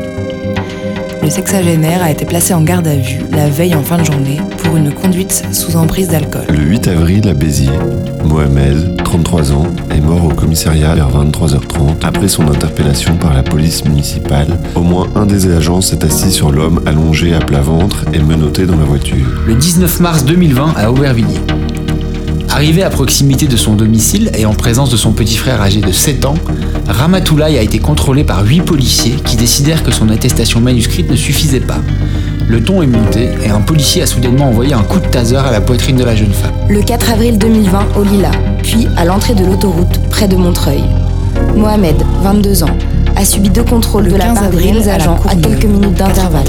Le sexagénaire a été placé en garde à vue la veille en fin de journée pour une conduite sous emprise d'alcool. Le 8 avril à Béziers, Mohamed, 33 ans, est mort au commissariat vers 23h30 après son interpellation par la police municipale. Au moins un des agents s'est assis sur l'homme allongé à plat ventre et menotté dans la voiture. Le 19 mars 2020 à Aubervilliers. Arrivé à proximité de son domicile et en présence de son petit frère âgé de 7 ans, Ramatoulaye a été contrôlé par 8 policiers qui décidèrent que son attestation manuscrite ne suffisait pas. Le ton est monté et un policier a soudainement envoyé un coup de taser à la poitrine de la jeune femme. Le 4 avril 2020 au Lila, puis à l'entrée de l'autoroute près de Montreuil. Mohamed, 22 ans, a subi deux contrôles de la 15 part des mêmes agents à quelques minutes d'intervalle.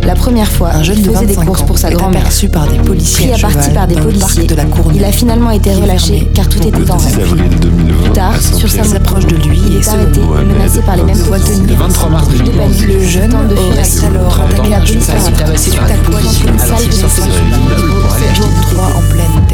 93. La première fois, Un jeune il de faisait des 25 courses ans pour sa grand-mère. aperçu par des policiers Pris à à partie par des policiers, de la il a finalement été relâché car tout était Le en 10 règle. avril 2020 Plus tard, sur sa s'approche de lui il et est arrêté, menacé par les mêmes 26 policiers. Le 23 mars Pris de 2020, panique, Le jeune tente de fuir alors attaqué la police police a été tabassé par des policiers Une alors salle qu'il de sortait de son immeuble pour aller acheter jour 3 en pleine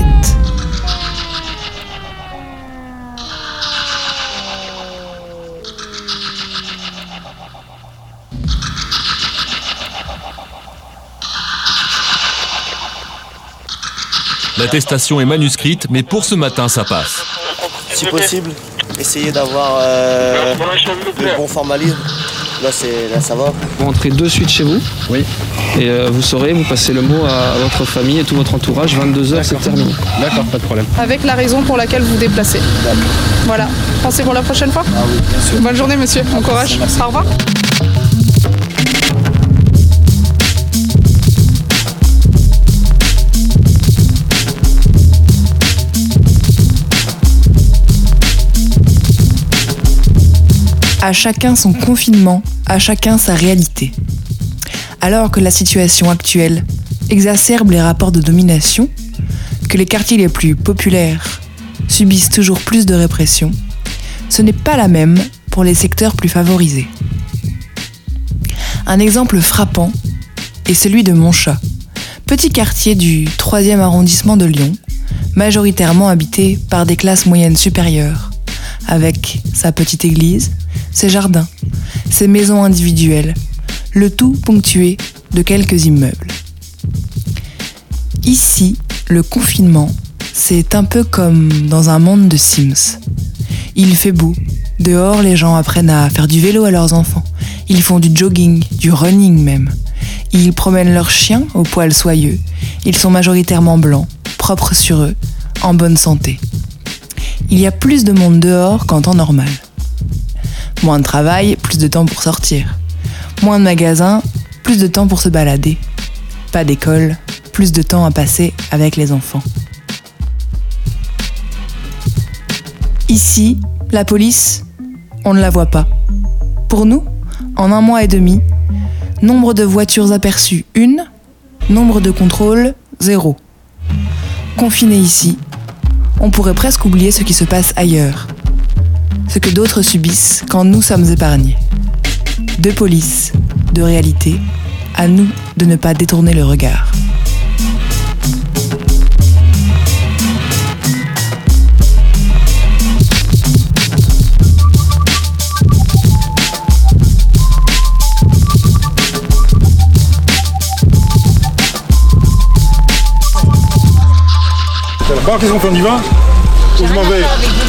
L'attestation est manuscrite, mais pour ce matin, ça passe. Si possible, essayez d'avoir euh, le bon formalisme. Là, c'est, là, ça va. Vous rentrez de suite chez vous. Oui. Et euh, vous saurez, vous passez le mot à votre famille et tout votre entourage. 22h, c'est terminé. D'accord, pas de problème. avec la raison pour laquelle vous vous déplacez. Voilà. Pensez pour la prochaine fois Ah oui, bien sûr. Bonne journée, monsieur. Bon courage. Au revoir. À chacun son confinement, à chacun sa réalité. Alors que la situation actuelle exacerbe les rapports de domination, que les quartiers les plus populaires subissent toujours plus de répression, ce n'est pas la même pour les secteurs plus favorisés. Un exemple frappant est celui de Montchat, petit quartier du 3e arrondissement de Lyon, majoritairement habité par des classes moyennes supérieures, avec sa petite église, ses jardins, ses maisons individuelles, le tout ponctué de quelques immeubles. Ici, le confinement, c'est un peu comme dans un monde de Sims. Il fait beau, dehors les gens apprennent à faire du vélo à leurs enfants, ils font du jogging, du running même. Ils promènent leurs chiens au poil soyeux, ils sont majoritairement blancs, propres sur eux, en bonne santé. Il y a plus de monde dehors qu'en temps normal. Moins de travail, plus de temps pour sortir. Moins de magasins, plus de temps pour se balader. Pas d'école, plus de temps à passer avec les enfants. Ici, la police, on ne la voit pas. Pour nous, en un mois et demi, nombre de voitures aperçues, une, nombre de contrôles, zéro. Confinés ici, on pourrait presque oublier ce qui se passe ailleurs, ce que d'autres subissent quand nous sommes épargnés. De police, de réalité, à nous de ne pas détourner le regard. Bon, qu'est-ce qu'on fait On y va où je m'en vais.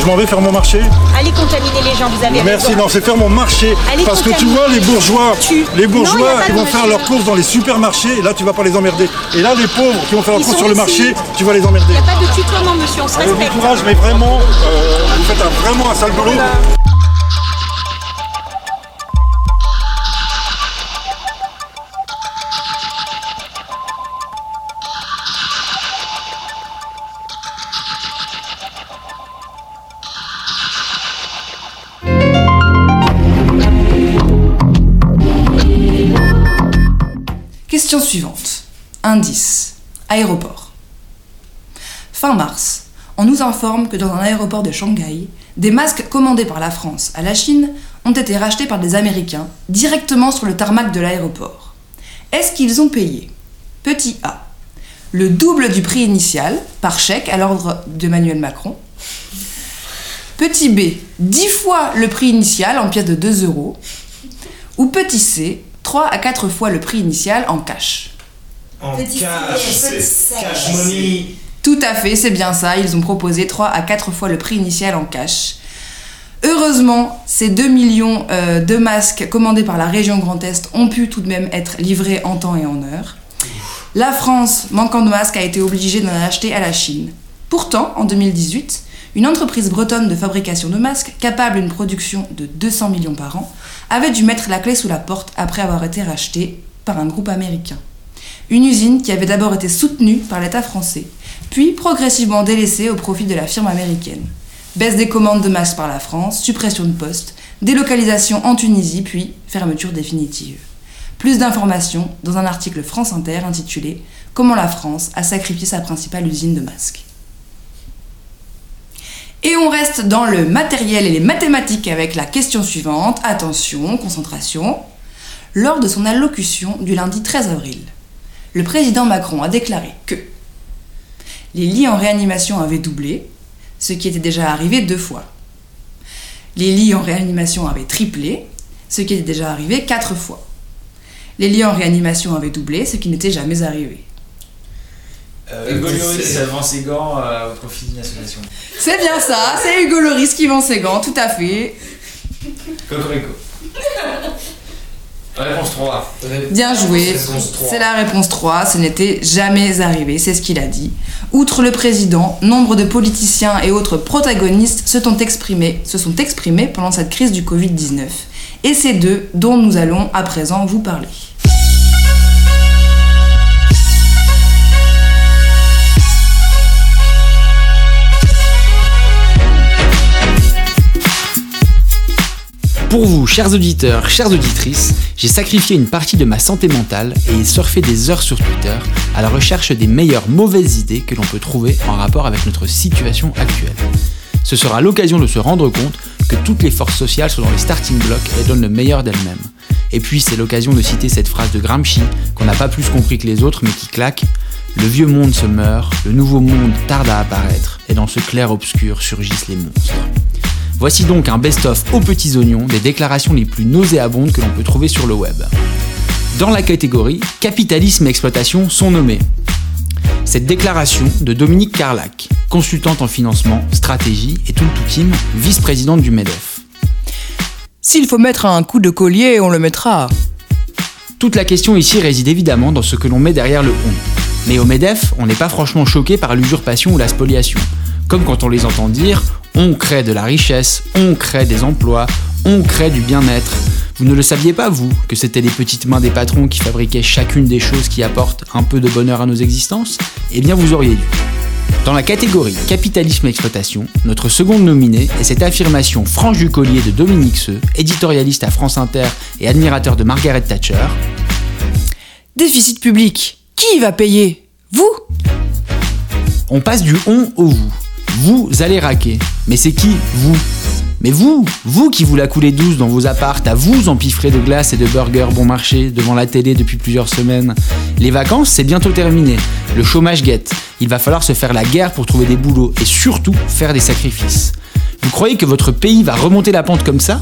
Je m'en vais faire mon marché. Allez contaminer les gens, vous avez Merci, raison. non, c'est faire mon marché. Allez Parce que tu vois, les bourgeois, les bourgeois, de vont faire leurs courses dans les supermarchés, et là, tu vas pas les emmerder. Et là, les pauvres qui vont faire leurs courses sur le marché, tu vas les emmerder. Il n'y a pas de tutoiement, monsieur, on se bon respecte. courage, mais vraiment, euh, vous faites un- vraiment un sale boulot. Question suivante. Indice. Aéroport. Fin mars, on nous informe que dans un aéroport de Shanghai, des masques commandés par la France à la Chine ont été rachetés par des Américains directement sur le tarmac de l'aéroport. Est-ce qu'ils ont payé? Petit A. Le double du prix initial, par chèque à l'ordre d'Emmanuel Macron. Petit B. 10 fois le prix initial en pièces de 2 euros. Ou petit C. 3 à 4 fois le prix initial en cash. En Petit cash, c'est cash money. Tout à fait, c'est bien ça. Ils ont proposé 3 à 4 fois le prix initial en cash. Heureusement, ces 2 millions euh, de masques commandés par la région Grand Est ont pu tout de même être livrés en temps et en heure. La France, manquant de masques, a été obligée d'en acheter à la Chine. Pourtant, en 2018, une entreprise bretonne de fabrication de masques, capable d'une production de 200 millions par an, avait dû mettre la clé sous la porte après avoir été rachetée par un groupe américain. Une usine qui avait d'abord été soutenue par l'État français, puis progressivement délaissée au profit de la firme américaine. Baisse des commandes de masques par la France, suppression de postes, délocalisation en Tunisie, puis fermeture définitive. Plus d'informations dans un article France Inter intitulé Comment la France a sacrifié sa principale usine de masques. Et on reste dans le matériel et les mathématiques avec la question suivante. Attention, concentration. Lors de son allocution du lundi 13 avril, le président Macron a déclaré que les lits en réanimation avaient doublé, ce qui était déjà arrivé deux fois. Les lits en réanimation avaient triplé, ce qui était déjà arrivé quatre fois. Les lits en réanimation avaient doublé, ce qui n'était jamais arrivé. Euh, Hugo Lloris vend ses gants euh, au profit d'une association. C'est bien ça, c'est Hugo Loris qui vend ses gants, tout à fait. Cocorico. Réponse 3. Bien joué. Réponse 3. C'est la réponse 3. Ce n'était jamais arrivé, c'est ce qu'il a dit. Outre le président, nombre de politiciens et autres protagonistes se sont exprimés, se sont exprimés pendant cette crise du Covid-19. Et c'est d'eux dont nous allons à présent vous parler. Pour vous, chers auditeurs, chères auditrices, j'ai sacrifié une partie de ma santé mentale et surfé des heures sur Twitter à la recherche des meilleures mauvaises idées que l'on peut trouver en rapport avec notre situation actuelle. Ce sera l'occasion de se rendre compte que toutes les forces sociales sont dans les starting blocks et donnent le meilleur d'elles-mêmes. Et puis c'est l'occasion de citer cette phrase de Gramsci qu'on n'a pas plus compris que les autres mais qui claque Le vieux monde se meurt, le nouveau monde tarde à apparaître et dans ce clair-obscur surgissent les monstres. Voici donc un best-of aux petits oignons des déclarations les plus nauséabondes que l'on peut trouver sur le web. Dans la catégorie Capitalisme et exploitation sont nommés. Cette déclaration de Dominique Carlac, consultante en financement, stratégie et tout team, vice-présidente du MEDEF. S'il faut mettre un coup de collier, on le mettra. Toute la question ici réside évidemment dans ce que l'on met derrière le on. Mais au MEDEF, on n'est pas franchement choqué par l'usurpation ou la spoliation. Comme quand on les entend dire on crée de la richesse, on crée des emplois, on crée du bien-être. Vous ne le saviez pas, vous, que c'était les petites mains des patrons qui fabriquaient chacune des choses qui apportent un peu de bonheur à nos existences? Eh bien, vous auriez dû. Dans la catégorie capitalisme et exploitation, notre seconde nominée est cette affirmation franche du collier de Dominique Seux, éditorialiste à France Inter et admirateur de Margaret Thatcher. Déficit public. Qui va payer? Vous? On passe du on au vous. Vous allez raquer. Mais c'est qui, vous Mais vous Vous qui vous la coulez douce dans vos appartes, à vous empiffrer de glace et de burgers bon marché devant la télé depuis plusieurs semaines. Les vacances, c'est bientôt terminé. Le chômage guette. Il va falloir se faire la guerre pour trouver des boulots et surtout faire des sacrifices. Vous croyez que votre pays va remonter la pente comme ça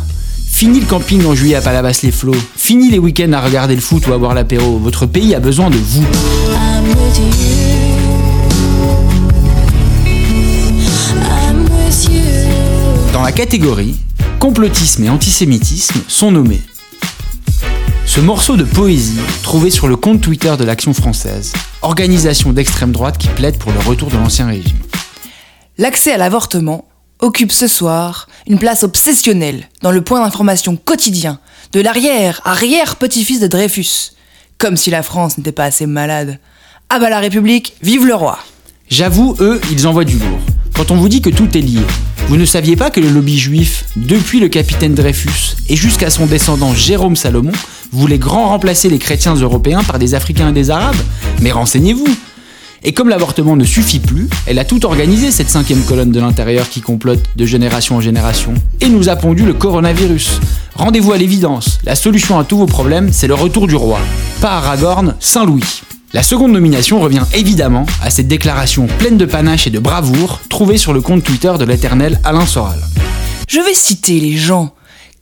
Fini le camping en juillet à Palavas-les-Flots. Fini les week-ends à regarder le foot ou à boire l'apéro. Votre pays a besoin de vous. Catégorie complotisme et antisémitisme sont nommés. Ce morceau de poésie, trouvé sur le compte Twitter de l'Action française, organisation d'extrême droite qui plaide pour le retour de l'ancien régime. L'accès à l'avortement occupe ce soir une place obsessionnelle dans le point d'information quotidien de l'arrière-arrière-petit-fils de Dreyfus. Comme si la France n'était pas assez malade. Ah bah la République, vive le roi J'avoue, eux, ils envoient du lourd. Quand on vous dit que tout est lié, vous ne saviez pas que le lobby juif, depuis le capitaine Dreyfus et jusqu'à son descendant Jérôme Salomon, voulait grand remplacer les chrétiens européens par des Africains et des Arabes? Mais renseignez-vous Et comme l'avortement ne suffit plus, elle a tout organisé cette cinquième colonne de l'intérieur qui complote de génération en génération et nous a pondu le coronavirus. Rendez-vous à l'évidence, la solution à tous vos problèmes, c'est le retour du roi. Pas Aragorn, Saint-Louis. La seconde nomination revient évidemment à cette déclaration pleine de panache et de bravoure trouvée sur le compte Twitter de l'éternel Alain Soral. Je vais citer les gens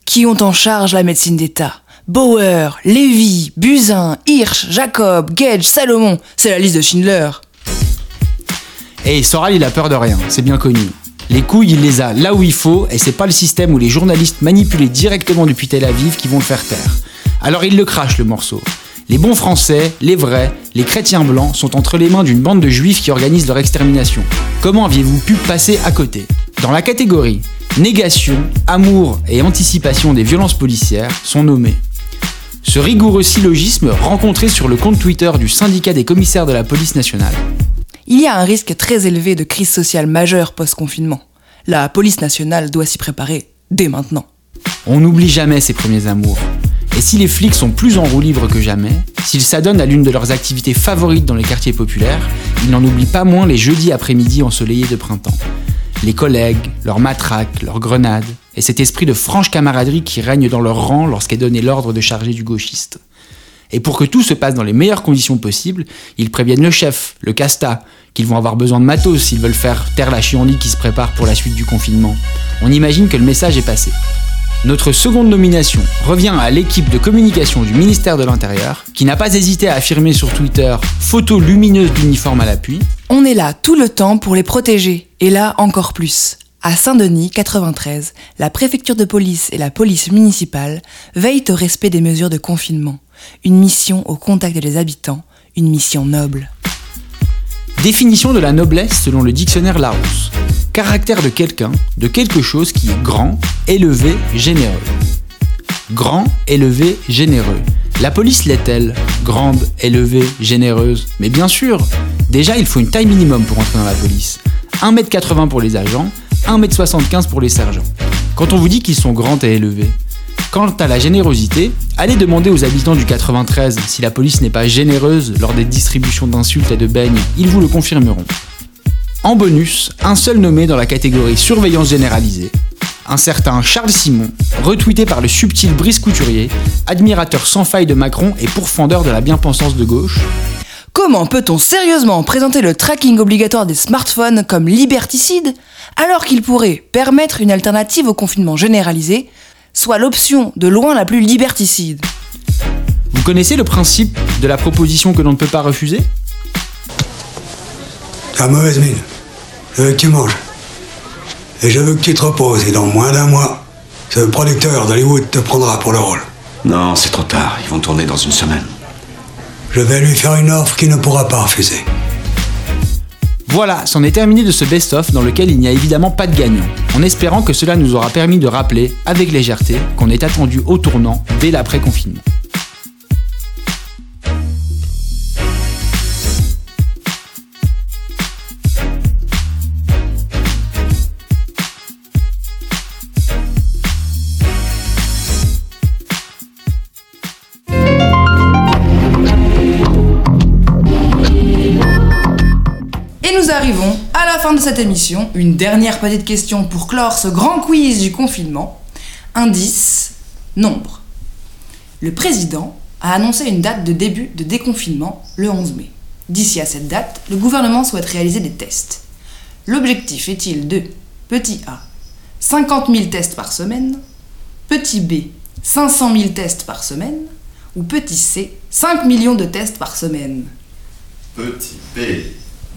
qui ont en charge la médecine d'État. Bauer, Lévy, Buzyn, Hirsch, Jacob, Gage, Salomon, c'est la liste de Schindler. Et Soral, il a peur de rien, c'est bien connu. Les couilles, il les a là où il faut, et c'est pas le système où les journalistes manipulés directement depuis Tel Aviv qui vont le faire taire. Alors il le crache le morceau. Les bons Français, les vrais, les chrétiens blancs sont entre les mains d'une bande de juifs qui organisent leur extermination. Comment aviez-vous pu passer à côté? Dans la catégorie négation, amour et anticipation des violences policières sont nommés. Ce rigoureux syllogisme rencontré sur le compte Twitter du syndicat des commissaires de la police nationale. Il y a un risque très élevé de crise sociale majeure post-confinement. La police nationale doit s'y préparer dès maintenant. On n'oublie jamais ses premiers amours. Et si les flics sont plus en roue libre que jamais, s'ils s'adonnent à l'une de leurs activités favorites dans les quartiers populaires, ils n'en oublient pas moins les jeudis après-midi ensoleillés de printemps. Les collègues, leurs matraques, leurs grenades, et cet esprit de franche camaraderie qui règne dans leur rang lorsqu'est donné l'ordre de charger du gauchiste. Et pour que tout se passe dans les meilleures conditions possibles, ils préviennent le chef, le casta, qu'ils vont avoir besoin de matos s'ils veulent faire taire la chienlit qui se prépare pour la suite du confinement. On imagine que le message est passé. Notre seconde nomination revient à l'équipe de communication du ministère de l'Intérieur, qui n'a pas hésité à affirmer sur Twitter photo lumineuse d'uniforme à l'appui. On est là tout le temps pour les protéger, et là encore plus. À Saint-Denis, 93, la préfecture de police et la police municipale veillent au respect des mesures de confinement. Une mission au contact des habitants, une mission noble. Définition de la noblesse selon le dictionnaire Larousse. Caractère de quelqu'un, de quelque chose qui est grand, élevé, généreux. Grand, élevé, généreux. La police l'est-elle Grande, élevée, généreuse? Mais bien sûr Déjà, il faut une taille minimum pour entrer dans la police. 1m80 pour les agents, 1m75 pour les sergents. Quand on vous dit qu'ils sont grands et élevés, Quant à la générosité, allez demander aux habitants du 93 si la police n'est pas généreuse lors des distributions d'insultes et de beignes, ils vous le confirmeront. En bonus, un seul nommé dans la catégorie surveillance généralisée, un certain Charles Simon, retweeté par le subtil Brice Couturier, admirateur sans faille de Macron et pourfendeur de la bien-pensance de gauche. Comment peut-on sérieusement présenter le tracking obligatoire des smartphones comme liberticide alors qu'il pourrait permettre une alternative au confinement généralisé soit l'option de loin la plus liberticide? Vous connaissez le principe de la proposition que l'on ne peut pas refuser? T'as mauvaise mine. Je veux que tu manges. Et je veux que tu te reposes. Et dans moins d'un mois, ce producteur d'Hollywood te prendra pour le rôle. Non, c'est trop tard. Ils vont tourner dans une semaine. Je vais lui faire une offre qu'il ne pourra pas refuser. Voilà, c'en est terminé de ce best-of dans lequel il n'y a évidemment pas de gagnant, en espérant que cela nous aura permis de rappeler, avec légèreté, qu'on est attendu au tournant dès l'après-confinement. Fin de cette émission. Une dernière petite question pour clore ce grand quiz du confinement. Indice, nombre. Le président a annoncé une date de début de déconfinement le 11 mai. D'ici à cette date, le gouvernement souhaite réaliser des tests. L'objectif est-il de petit A, 50 000 tests par semaine, petit B, 500 000 tests par semaine, ou petit C, 5 millions de tests par semaine? Petit B.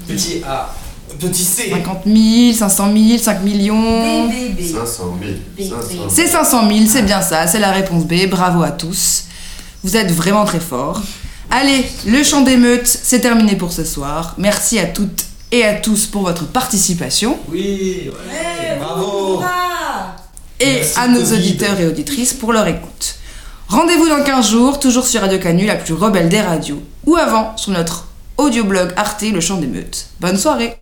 Petit A. Petit C. 50 000, 500 000, 5 millions. 500 000. 500 000. C'est 500 000, c'est bien ça, c'est la réponse B. Bravo à tous. Vous êtes vraiment très forts. Allez, le chant d'émeute, c'est terminé pour ce soir. Merci à toutes et à tous pour votre participation. Oui, ouais, bravo. Et Merci, à nos Covid. auditeurs et auditrices pour leur écoute. Rendez-vous dans 15 jours, toujours sur Radio Canu, la plus rebelle des radios, ou avant sur notre audioblog Arte, le chant d'émeute. Bonne soirée